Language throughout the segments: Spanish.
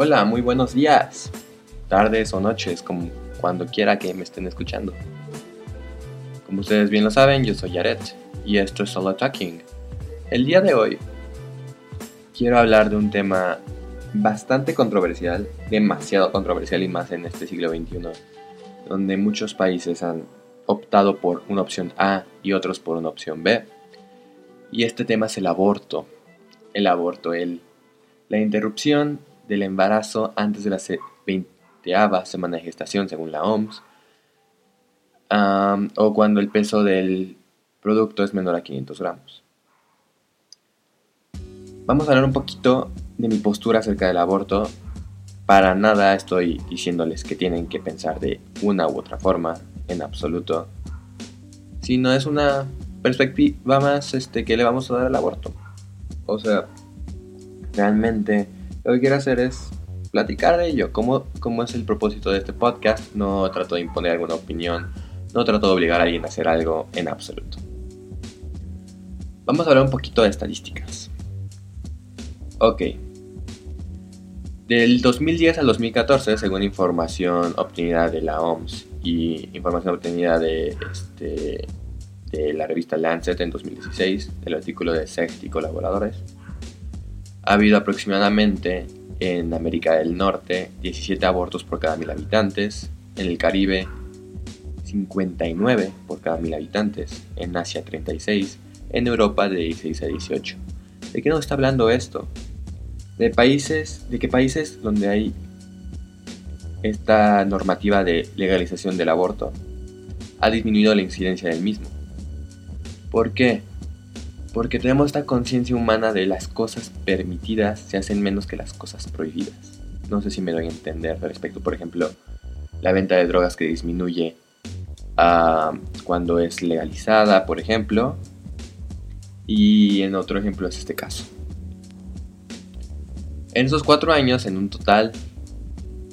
Hola, muy buenos días, tardes o noches, como cuando quiera que me estén escuchando. Como ustedes bien lo saben, yo soy Yaret y esto es Solo Talking. El día de hoy quiero hablar de un tema bastante controversial, demasiado controversial y más en este siglo XXI, donde muchos países han optado por una opción A y otros por una opción B. Y este tema es el aborto. El aborto, el, la interrupción del embarazo antes de la 20 semana de gestación según la OMS, o cuando el peso del producto es menor a 500 gramos. Vamos a hablar un poquito de mi postura acerca del aborto. Para nada estoy diciéndoles que tienen que pensar de una u otra forma, en absoluto. Sino es una perspectiva más este, que le vamos a dar al aborto. O sea, realmente lo que quiero hacer es platicar de ello. ¿Cómo, ¿Cómo es el propósito de este podcast? No trato de imponer alguna opinión, no trato de obligar a alguien a hacer algo en absoluto. Vamos a hablar un poquito de estadísticas. Ok. Del 2010 al 2014, según información obtenida de la OMS y información obtenida de, este, de la revista Lancet en 2016, el artículo de Sex y colaboradores, ha habido aproximadamente en América del Norte 17 abortos por cada mil habitantes, en el Caribe 59 por cada mil habitantes, en Asia 36, en Europa de 16 a 18. ¿De qué nos está hablando esto? De países, de qué países donde hay esta normativa de legalización del aborto ha disminuido la incidencia del mismo. ¿Por qué? Porque tenemos esta conciencia humana de las cosas permitidas se hacen menos que las cosas prohibidas. No sé si me doy a entender respecto, por ejemplo, la venta de drogas que disminuye ah, cuando es legalizada, por ejemplo. Y en otro ejemplo es este caso. En esos cuatro años, en un total,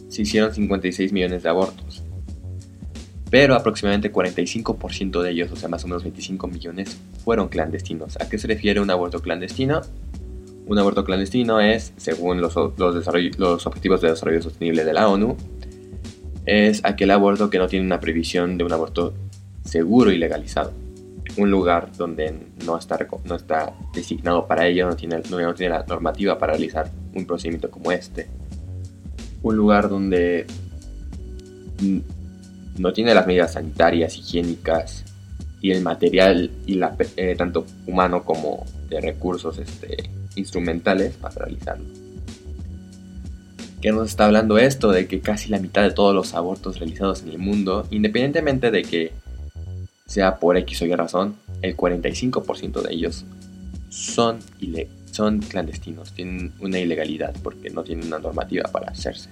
se hicieron 56 millones de abortos pero aproximadamente 45% de ellos, o sea, más o menos 25 millones, fueron clandestinos. ¿A qué se refiere un aborto clandestino? Un aborto clandestino es, según los, los, Objetivos de Desarrollo Sostenible de la ONU, es aquel aborto que no tiene una previsión de un aborto seguro y legalizado. Un lugar donde no está, no está designado para ello, no tiene, no tiene la normativa para realizar un procedimiento como este. Un lugar donde no tiene las medidas sanitarias, higiénicas y el material y la, eh, tanto humano como de recursos este, instrumentales para realizarlo. ¿Qué nos está hablando esto? De que casi la mitad de todos los abortos realizados en el mundo, independientemente de que sea por X o Y razón, el 45% de ellos son, son clandestinos, tienen una ilegalidad porque no tienen una normativa para hacerse.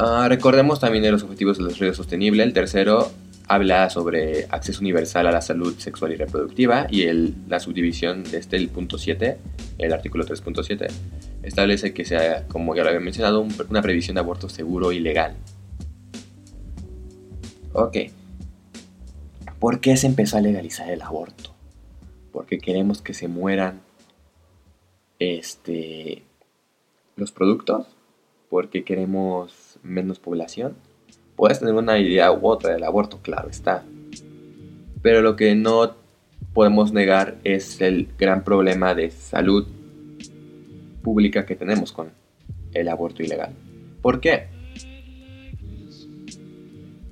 Ah, recordemos también de los objetivos del desarrollo sostenible. El tercero habla sobre acceso universal a la salud sexual y reproductiva y el, la subdivisión de este, el punto 7, el artículo 3.7, establece que sea, como ya lo había mencionado, una previsión de aborto seguro y legal. Ok. ¿Por qué se empezó a legalizar el aborto? Porque queremos que se mueran este, los productos porque queremos menos población. Puedes tener una idea u otra del aborto, claro está. Pero lo que no podemos negar es el gran problema de salud pública que tenemos con el aborto ilegal. ¿Por qué?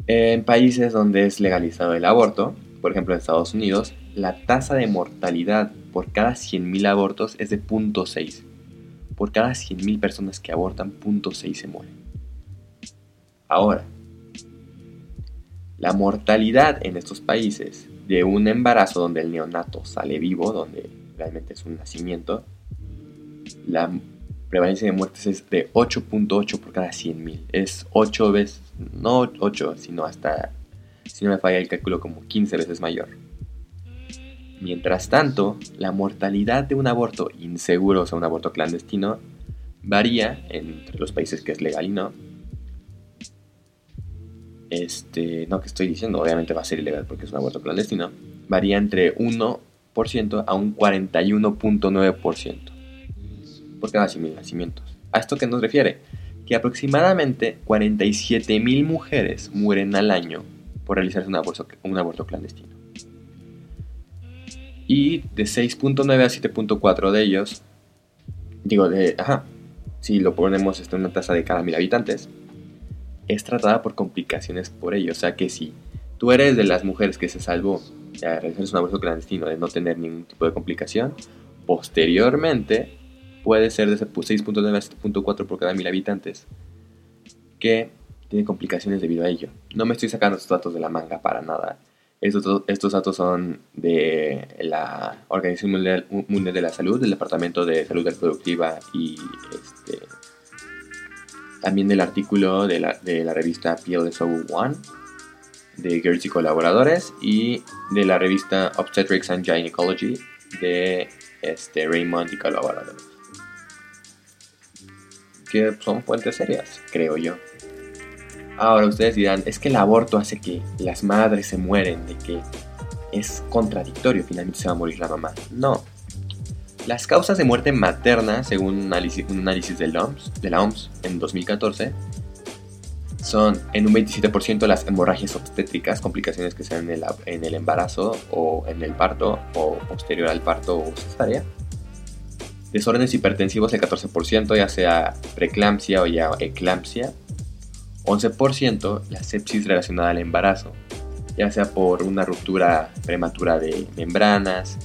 En países donde es legalizado el aborto, por ejemplo en Estados Unidos, la tasa de mortalidad por cada 100.000 abortos es de 0.6 por cada 100.000 personas que abortan, .6 se mueren. Ahora, la mortalidad en estos países de un embarazo donde el neonato sale vivo, donde realmente es un nacimiento, la prevalencia de muertes es de 8.8 por cada 100.000. Es 8 veces, no 8, sino hasta, si no me falla el cálculo, como 15 veces mayor. Mientras tanto, la mortalidad de un aborto inseguro, o sea, un aborto clandestino, varía entre los países que es legal y no. Este, no que estoy diciendo, obviamente va a ser ilegal porque es un aborto clandestino. Varía entre 1% a un 41.9% por cada 100.000 nacimientos. ¿A esto qué nos refiere? Que aproximadamente 47.000 mujeres mueren al año por realizarse un aborto, un aborto clandestino. Y de 6.9 a 7.4 de ellos, digo, de, ajá, si lo ponemos en una tasa de cada mil habitantes, es tratada por complicaciones por ello. O sea que si tú eres de las mujeres que se salvó de realizarse un aborto clandestino, de no tener ningún tipo de complicación, posteriormente puede ser de ese 6.9 a 7.4 por cada mil habitantes que tiene complicaciones debido a ello. No me estoy sacando estos datos de la manga para nada. Estos, estos datos son de la Organización Mundial, Mundial, de la Salud, del Departamento de Salud Reproductiva y este, también del artículo de la, de la revista PLSO One de Gertz y colaboradores y de la revista Obstetrics and Gynecology de este, Raymond y colaboradores que son fuentes serias, creo yo. Ahora ustedes dirán, es que el aborto hace que las madres se mueren, de que es contradictorio, finalmente se va a morir la mamá. No. Las causas de muerte materna, según un análisis, de, la OMS, de OMS en 2014, son en un 27% las hemorragias obstétricas, complicaciones que se dan en el, en el embarazo o en el parto o posterior al parto o cesárea desórdenes hipertensivos el 14%, ya sea preeclampsia o ya eclampsia. 11% la sepsis relacionada al embarazo, ya sea por una ruptura prematura de membranas,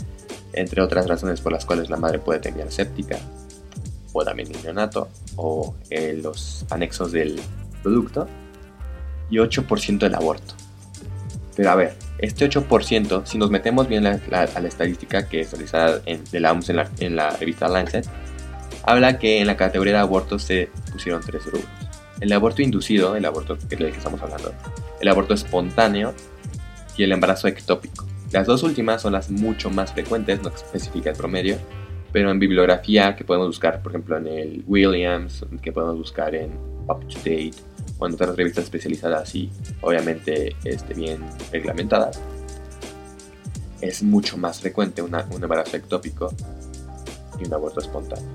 entre otras razones por las cuales la madre puede tener séptica, o también neonato, o eh, los anexos del producto, y 8% del aborto. Pero a ver, este 8%, si nos metemos bien a la, estadística que es realizada en, de la en la, revista Lancet, habla que en la categoría de abortos se pusieron tres grupos. El aborto inducido, el aborto que estamos hablando, el aborto espontáneo y el embarazo ectópico. Las dos últimas son las mucho más frecuentes, no especifica el promedio, pero en bibliografía que podemos buscar, por ejemplo, en el Williams, que podemos buscar en Up to Date, o en otras revistas especializadas y obviamente este, bien reglamentadas, es mucho más frecuente un embarazo ectópico y un aborto espontáneo.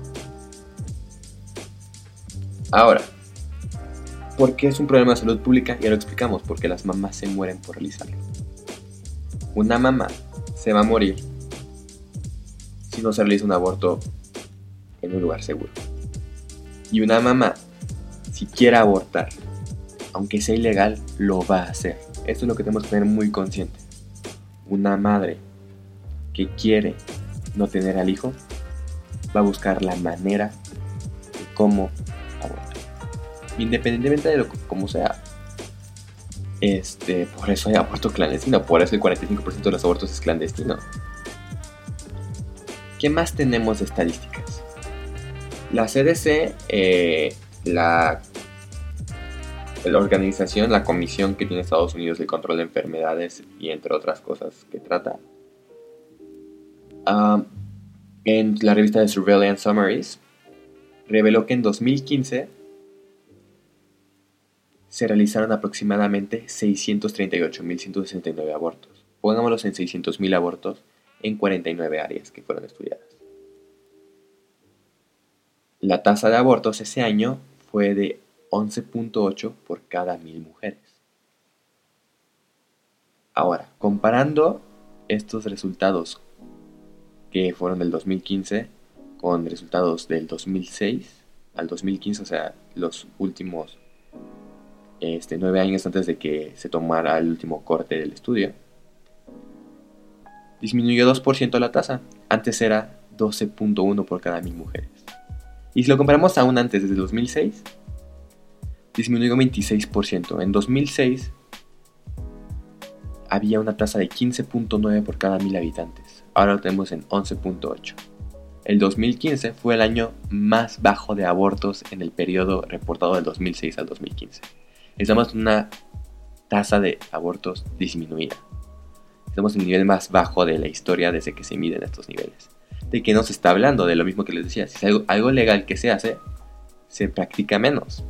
Ahora, ¿por qué es un problema de salud pública? Ya lo explicamos, porque las mamás se mueren por realizarlo. Una mamá se va a morir si no se realiza un aborto en un lugar seguro. Y una mamá, si quiere abortar aunque sea ilegal, lo va a hacer. Esto es lo que tenemos que tener muy consciente. Una madre que quiere no tener al hijo va a buscar la manera de cómo abortar. Independientemente de lo como sea. Este, por eso hay aborto clandestino, por eso el 45% de los abortos es clandestino. ¿Qué más tenemos de estadísticas? La CDC, eh, la la organización, la comisión que tiene Estados Unidos de control de enfermedades y entre otras cosas que trata. Ah, en la revista de Surveillance Summaries, reveló que en 2015 se realizaron aproximadamente 638.169 abortos. Pongámoslos en 600.000 abortos en 49 áreas que fueron estudiadas. La tasa de abortos ese año fue de 11.8 por cada mil mujeres. Ahora, comparando estos resultados que fueron del 2015 con resultados del 2006 al 2015, o sea, los últimos este, nueve años antes de que se tomara el último corte del estudio, disminuyó 2% la tasa. Antes era 12.1 por cada mil mujeres. Y si lo comparamos aún antes, desde el 2006, disminuyó 26%. En 2006 había una tasa de 15.9 por cada mil habitantes. Ahora lo tenemos en 11.8. El 2015 fue el año más bajo de abortos en el periodo reportado del 2006 al 2015. Estamos una tasa de abortos disminuida. Estamos en el nivel más bajo de la historia desde que se miden estos niveles. ¿De qué nos está hablando? De lo mismo que les decía. Si es algo, algo legal que se hace, se practica menos.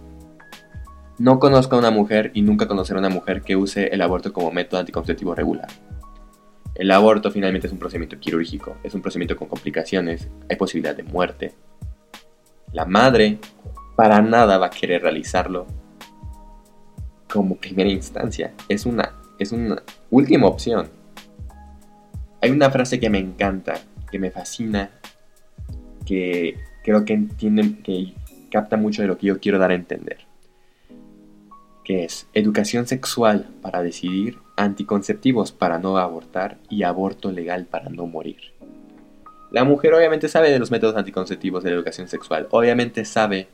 No conozco a una mujer y nunca conoceré a una mujer que use el aborto como método anticonceptivo regular. El aborto finalmente es un procedimiento quirúrgico, es un procedimiento con complicaciones, hay posibilidad de muerte. La madre para nada va a querer realizarlo como primera instancia. Es una, es una última opción. Hay una frase que me encanta, que me fascina, que creo que entiende, que capta mucho de lo que yo quiero dar a entender. Que es educación sexual para decidir, anticonceptivos para no abortar y aborto legal para no morir. La mujer obviamente sabe de los métodos anticonceptivos de la educación sexual, obviamente sabe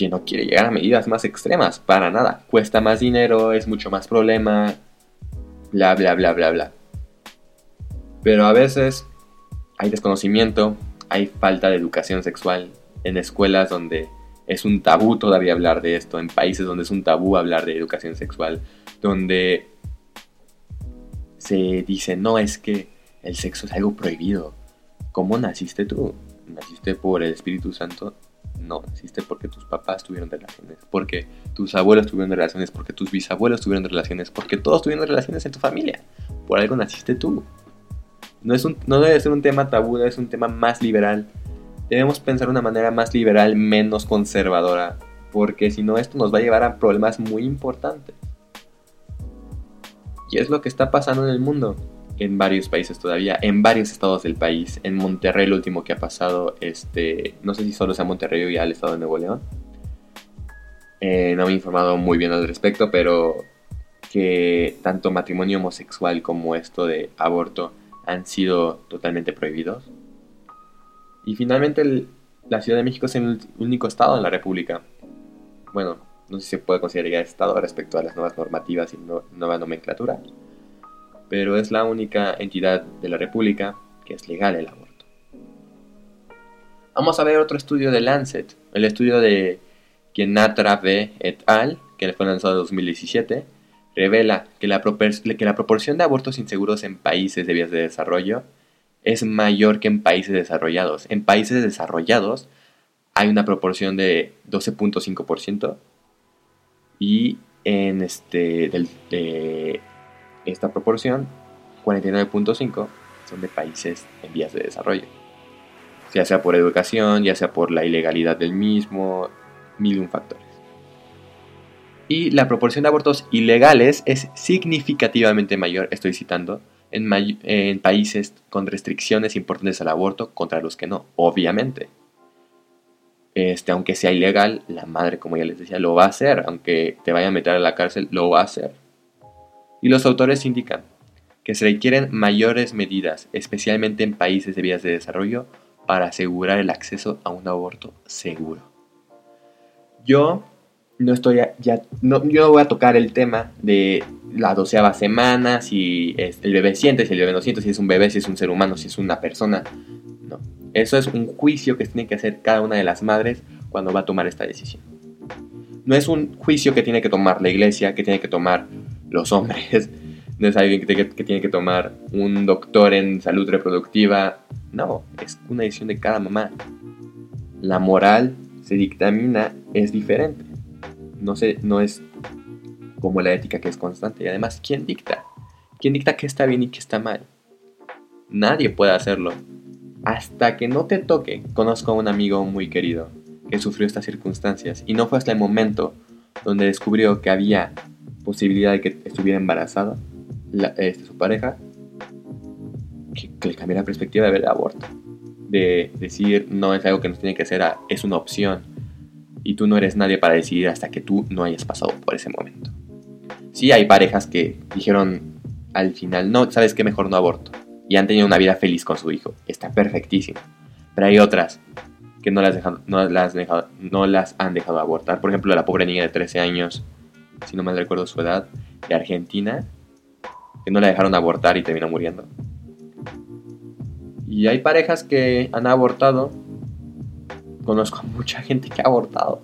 que no quiere llegar a medidas más extremas, para nada. Cuesta más dinero, es mucho más problema, bla, bla, bla, bla, bla. Pero a veces hay desconocimiento, hay falta de educación sexual en escuelas donde es un tabú todavía hablar de esto, en países donde es un tabú hablar de educación sexual, donde se dice, no, es que el sexo es algo prohibido. ¿Cómo naciste tú? ¿Naciste por el Espíritu Santo? No, naciste porque tus papás tuvieron relaciones, porque tus abuelos tuvieron relaciones, porque tus bisabuelos tuvieron relaciones, porque todos tuvieron relaciones en tu familia. Por algo naciste tú. No, es un, no debe ser un tema tabú, debe ser un tema más liberal. Debemos pensar de una manera más liberal, menos conservadora, porque si no esto nos va a llevar a problemas muy importantes. Y es lo que está pasando en el mundo en varios países todavía, en varios estados del país. En Monterrey, lo último que ha pasado, este, no sé si solo sea Monterrey o ya el estado de Nuevo León. Eh, no me he informado muy bien al respecto, pero que tanto matrimonio homosexual como esto de aborto han sido totalmente prohibidos. Y finalmente la Ciudad de México es el único estado en la República. Bueno, no sé si se puede considerar estado respecto a las nuevas normativas y nueva nomenclatura pero es la única entidad de la República que es legal el aborto. Vamos a ver otro estudio de Lancet, el estudio de Kenatra V et al, que fue lanzado en 2017, revela que la, que la proporción de abortos inseguros en países de vías de desarrollo es mayor que en países desarrollados. En países desarrollados hay una proporción de 12.5% y en este del, de, esta proporción, 49.5, son de países en vías de desarrollo. Ya sea por educación, ya sea por la ilegalidad del mismo, mil un factores. Y la proporción de abortos ilegales es significativamente mayor, estoy citando, en, en, países con restricciones importantes al aborto contra los que no, obviamente. Este, aunque sea ilegal, la madre, como ya les decía, lo va a hacer. Aunque te vaya a meter a la cárcel, lo va a hacer. Y los autores indican que se requieren mayores medidas, especialmente en países de vías de desarrollo, para asegurar el acceso a un aborto seguro. Yo no estoy ya, no, yo no voy a tocar el tema de la doceava semana, si el bebé siente, si el bebé no siente, si es un bebé, si es un ser humano, si es una persona. No. Eso es un juicio que tiene que hacer cada una de las madres cuando va a tomar esta decisión. No es un juicio que tiene que tomar la iglesia, que tiene que tomar los hombres, no es alguien que, tiene que tomar un doctor en salud reproductiva, no, es una decisión de cada mamá. La moral se dictamina, es diferente, no, se, no es como la ética que es constante. Y además, ¿quién dicta? ¿Quién dicta qué está bien y qué está mal? Nadie puede hacerlo. Hasta que no te toque, conozco a un amigo muy querido que sufrió estas circunstancias y no fue hasta el momento donde descubrió que había posibilidad de que estuviera embarazada este, su pareja, que, le cambió la perspectiva de ver el aborto. De decir, no es algo que nos tiene que hacer, es una opción. Y tú no eres nadie para decidir hasta que tú no hayas pasado por ese momento. Sí hay parejas que dijeron al final, no, ¿sabes qué? Mejor no aborto. Y han tenido una vida feliz con su hijo. Está perfectísimo. Pero hay otras que no las, no, las no las han dejado abortar. Por ejemplo, la pobre niña de 13 años si no mal recuerdo su edad, de Argentina, que no la dejaron abortar y terminó muriendo. Y hay parejas que han abortado. Conozco a mucha gente que ha abortado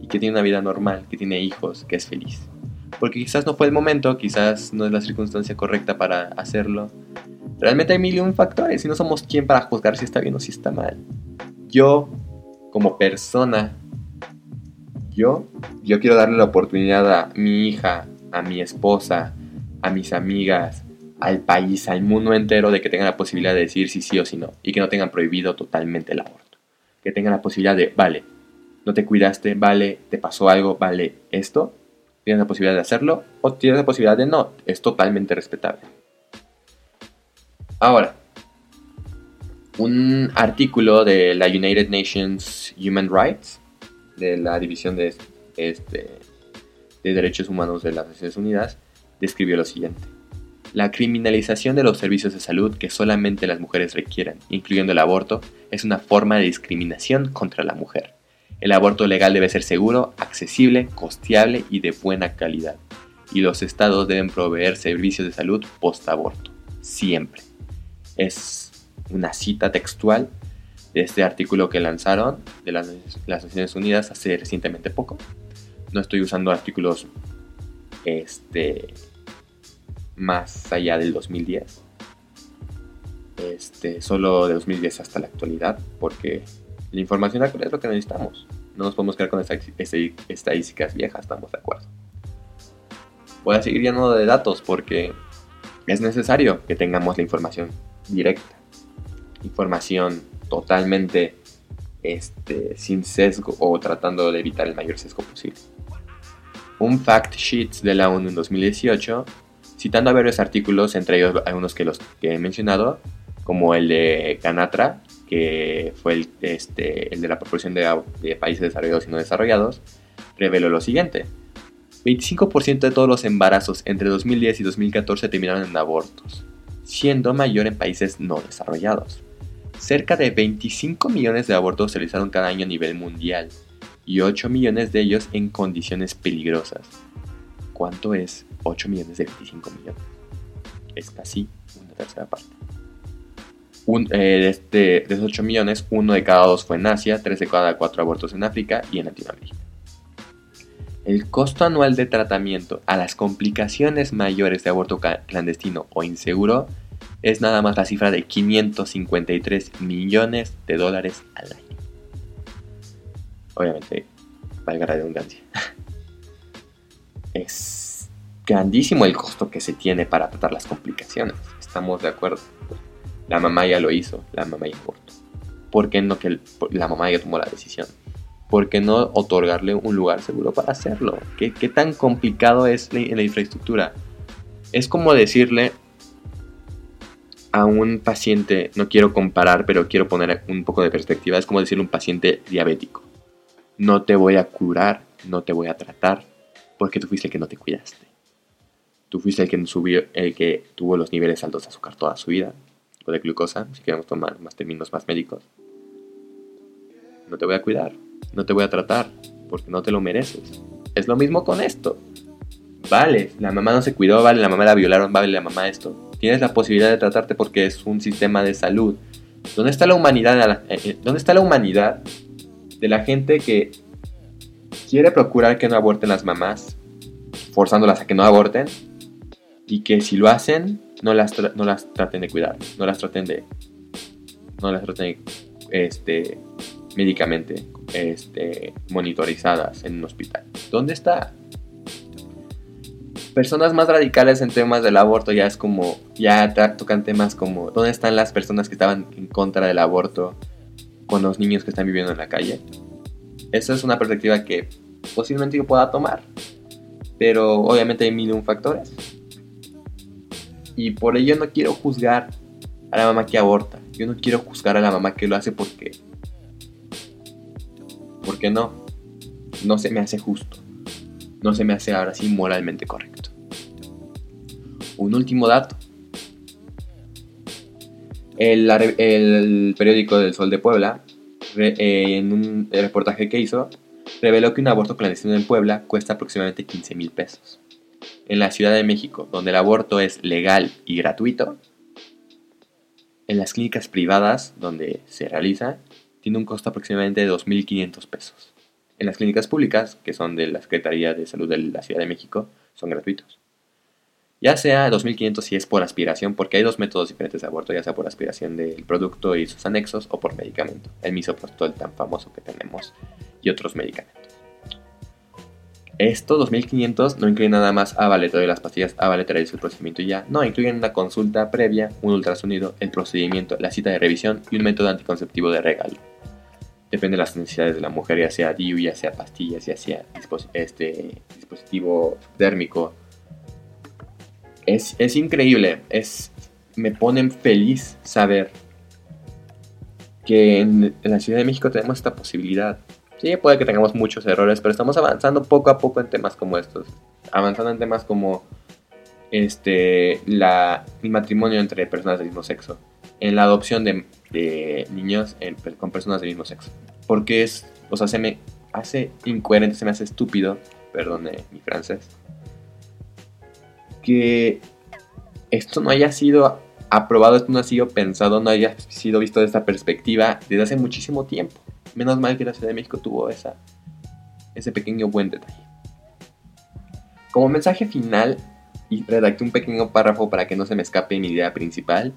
y que tiene una vida normal, que tiene hijos, que es feliz. Porque quizás no fue el momento, quizás no es la circunstancia correcta para hacerlo. Realmente hay mil y un factores y no somos quien para juzgar si está bien o si está mal. Yo, como persona, yo, yo quiero darle la oportunidad a mi hija, a mi esposa, a mis amigas, al país, al mundo entero de que tengan la posibilidad de decir si sí o si no y que no tengan prohibido totalmente el aborto. que tengan la posibilidad de, vale, no te cuidaste, vale, te pasó algo, vale, esto, tienes la posibilidad de hacerlo o tienes la posibilidad de no, es totalmente respetable. Ahora, un artículo de la United Nations Human Rights, de la División de, este, de Derechos Humanos de las Naciones Unidas, describió lo siguiente. La criminalización de los servicios de salud que solamente las mujeres requieran, incluyendo el aborto, es una forma de discriminación contra la mujer. El aborto legal debe ser seguro, accesible, costeable y de buena calidad. Y los estados deben proveer servicios de salud post-aborto. Siempre. Es una cita textual de este artículo que lanzaron de las, Naciones Unidas hace recientemente poco. No estoy usando artículos este, más allá del 2010. Este, solo de 2010 hasta la actualidad, porque la información actual es lo que necesitamos. No nos podemos quedar con estadísticas viejas, estamos de acuerdo. Voy a seguir llenando de datos porque es necesario que tengamos la información directa. Información totalmente este, sin sesgo o tratando de evitar el mayor sesgo posible. Un fact sheet de la ONU en 2018 citando a varios artículos, entre ellos algunos que los que he mencionado, como el de Canatra, que fue el, este, el de la proporción de, países desarrollados y no desarrollados, reveló lo siguiente. 25% de todos los embarazos entre 2010 y 2014 terminaron en abortos, siendo mayor en países no desarrollados. Cerca de 25 millones de abortos se realizaron cada año a nivel mundial, y 8 millones de ellos en condiciones peligrosas. ¿Cuánto es 8 millones de 25 millones? Es casi una tercera parte. Eh, de, este, de esos 8 millones, uno de cada dos fue en Asia, 3 de cada 4 abortos en África y en Latinoamérica. El costo anual de tratamiento a las complicaciones mayores de aborto clandestino o inseguro es nada más la cifra de 553 millones de dólares al año. Obviamente, valga la redundancia. es grandísimo el costo que se tiene para tratar las complicaciones. Estamos de acuerdo. La mamá ya lo hizo, la mamá ya abortó. ¿Por qué no que la mamá ya tomó la decisión? ¿Por qué no otorgarle un lugar seguro para hacerlo? ¿Qué, tan complicado es en la infraestructura? Es como decirle a un paciente, no quiero comparar, pero quiero poner un poco de perspectiva, es como decirle a un paciente diabético, no te voy a curar, no te voy a tratar, porque tú fuiste el que no te cuidaste. Tú fuiste el que, subió, el que tuvo los niveles altos de azúcar toda su vida, o de glucosa, si queremos tomar más términos más médicos. No te voy a cuidar, no te voy a tratar, porque no te lo mereces. Es lo mismo con esto. Vale, la mamá no se cuidó, vale, la mamá la violaron, vale, la mamá esto. Tienes la posibilidad de tratarte porque es un sistema de salud. ¿Dónde está la humanidad? Eh, eh, ¿Dónde está la humanidad de la gente que quiere procurar que no aborten las mamás, forzándolas a que no aborten, y que si lo hacen, no las, no las traten de cuidar, no las traten de. No las traten este, médicamente este, monitorizadas en un hospital. ¿Dónde está? Personas más radicales en temas del aborto ya es como, ya tocan temas como, ¿dónde están las personas que estaban en contra del aborto con los niños que están viviendo en la calle? Esa es una perspectiva que posiblemente yo pueda tomar. Pero obviamente hay mil un factores. Y por ello no quiero juzgar a la mamá que aborta. Yo no quiero juzgar a la mamá que lo hace porque... Porque no. No se me hace justo. No se me hace ahora sí moralmente correcto. Un último dato. El, periódico del Sol de Puebla eh, en un reportaje que hizo, reveló que un aborto clandestino en Puebla cuesta aproximadamente 15 mil pesos. En la Ciudad de México, donde el aborto es legal y gratuito, en las clínicas privadas donde se realiza, tiene un costo aproximadamente de 2.500 pesos. En las clínicas públicas, que son de la Secretaría de Salud de la Ciudad de México, son gratuitos. Ya sea 2500 si es por aspiración, porque hay dos métodos diferentes de aborto, ya sea por aspiración del producto y sus anexos o por medicamento, el misoprostol tan famoso que tenemos y otros medicamentos. Esto, 2500, no incluye nada más a vale, y las pastillas a vale el procedimiento y ya. No, incluyen una consulta previa, un ultrasonido, el procedimiento, la cita de revisión y un método anticonceptivo de regalo. depende de las necesidades de la mujer, ya sea DIU, ya sea pastillas, ya sea este dispositivo térmico. Es, increíble, es, me ponen feliz saber que en, la Ciudad de México tenemos esta posibilidad. Sí, puede que tengamos muchos errores, pero estamos avanzando poco a poco en temas como estos. Avanzando en temas como este, el matrimonio entre personas del mismo sexo. En la adopción de, niños con personas del mismo sexo. Porque es, o sea, se me hace incoherente, se me hace estúpido, perdone mi francés, que esto no haya sido aprobado, esto no ha sido pensado, no haya sido visto desde esta perspectiva desde hace muchísimo tiempo. Menos mal que la Ciudad de México tuvo esa, ese pequeño buen detalle. Como mensaje final, y redacté un pequeño párrafo para que no se me escape mi idea principal.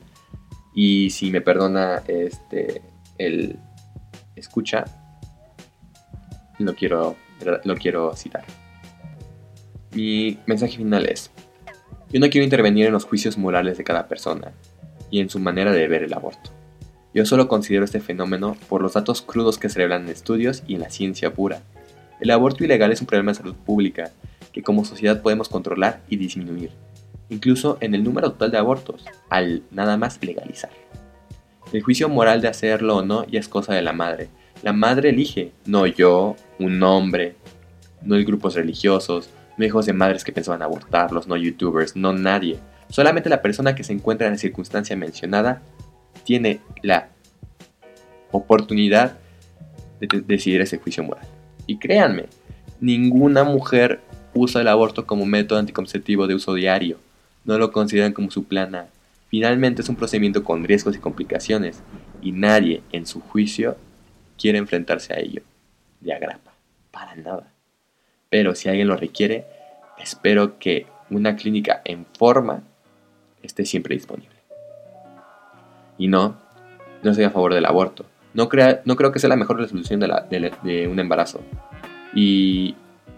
Y si me perdona este, el escucha, lo quiero, lo quiero citar. Mi mensaje final es, yo no quiero intervenir en los juicios morales de cada persona y en su manera de ver el aborto. Yo solo considero este fenómeno por los datos crudos que se revelan en estudios y en la ciencia pura. El aborto ilegal es un problema de salud pública que como sociedad podemos controlar y disminuir, incluso en el número total de abortos, al nada más legalizar. El juicio moral de hacerlo o no ya es cosa de la madre. La madre elige, no yo, un hombre, no hay grupos religiosos, no hijos de madres que pensaban abortarlos, no youtubers, no nadie. Solamente la persona que se encuentra en la circunstancia mencionada tiene la oportunidad de decidir ese juicio moral. Y créanme, ninguna mujer usa el aborto como método anticonceptivo de uso diario. No lo consideran como su plan A. Finalmente es un procedimiento con riesgos y complicaciones, y nadie, en su juicio, quiere enfrentarse a ello. De agrapa. Para nada. Pero si alguien lo requiere, espero que una clínica en forma esté siempre disponible. Y no, no estoy a favor del aborto. No, crea, no creo que sea la mejor resolución de, un embarazo. Y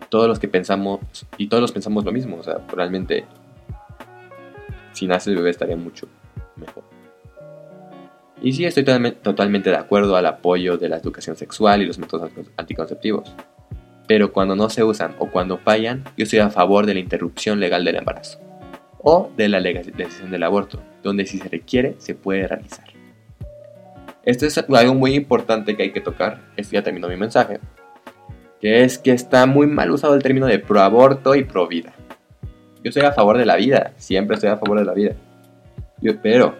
todos los que pensamos, y todos los pensamos lo mismo, o sea, realmente si nace el bebé estaría mucho mejor. Y sí, estoy totalmente de acuerdo al apoyo de la educación sexual y los métodos anticonceptivos. Pero cuando no se usan o cuando fallan, yo estoy a favor de la interrupción legal del embarazo o de la legalización del aborto, donde si se requiere se puede realizar. Esto es algo muy importante que hay que tocar. Esto ya terminó mi mensaje que es que está muy mal usado el término de proaborto y pro vida. Yo estoy a favor de la vida, siempre estoy a favor de la vida. Yo, pero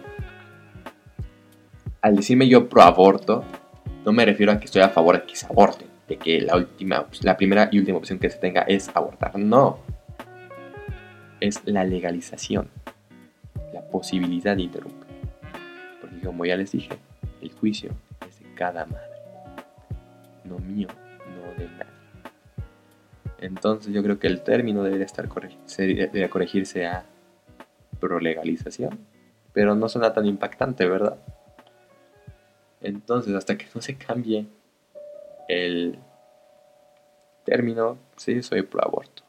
al decirme yo proaborto, no me refiero a que estoy a favor de que se aborte, de que la última, la primera y última opción que se tenga es abortar. No. Es la legalización, la posibilidad de interrumpir. Porque como ya les dije, el juicio es de cada madre, no mío, no de nadie. Entonces yo creo que el término debería, estar debería corregirse a prolegalización, pero no suena tan impactante, ¿verdad? Entonces, hasta que no se cambie el término, sí, soy pro aborto.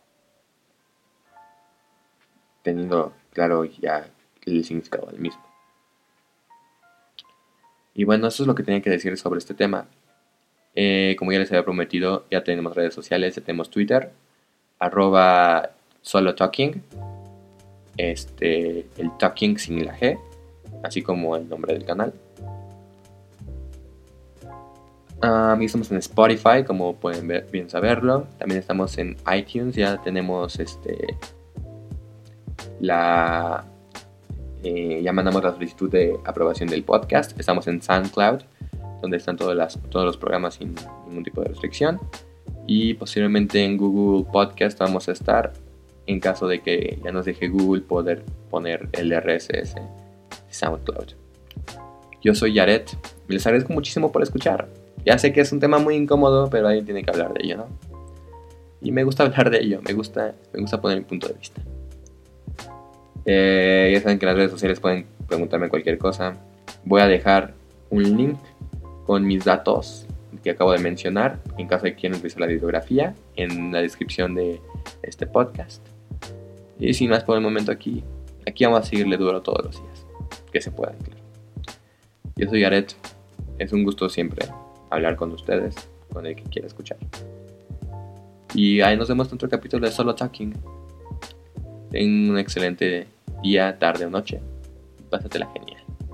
Teniendo claro ya el significado del mismo. Y bueno, eso es lo que tenía que decir sobre este tema. Eh, como ya les había prometido, ya tenemos redes sociales, ya tenemos Twitter, arroba solo talking, este, el talking sin la G, así como el nombre del canal. Uh, estamos en Spotify, como pueden ver, bien saberlo. También estamos en iTunes, ya tenemos este la eh, ya mandamos la solicitud de aprobación del podcast. Estamos en SoundCloud donde están todos, las, todos los programas sin ningún tipo de restricción. Y posiblemente en Google Podcast vamos a estar en caso de que ya nos deje Google poder poner el RSS SoundCloud. Yo soy Yaret les agradezco muchísimo por escuchar. Ya sé que es un tema muy incómodo, pero alguien tiene que hablar de ello, ¿no? Y me gusta hablar de ello, me gusta, me gusta poner mi punto de vista. Eh, ya saben que en las redes sociales pueden preguntarme cualquier cosa. Voy a dejar un link con mis datos que acabo de mencionar, en caso de que quieran utilizar la bibliografía, en la descripción de este podcast. Y sin más por el momento aquí, aquí vamos a seguirle duro todos los días, que se pueda, claro. Yo soy Aret, es un gusto siempre hablar con ustedes, con el que quiera escuchar. Y ahí nos vemos en otro capítulo de Solo Talking. Ten un excelente día, tarde o noche. Pásatela genial.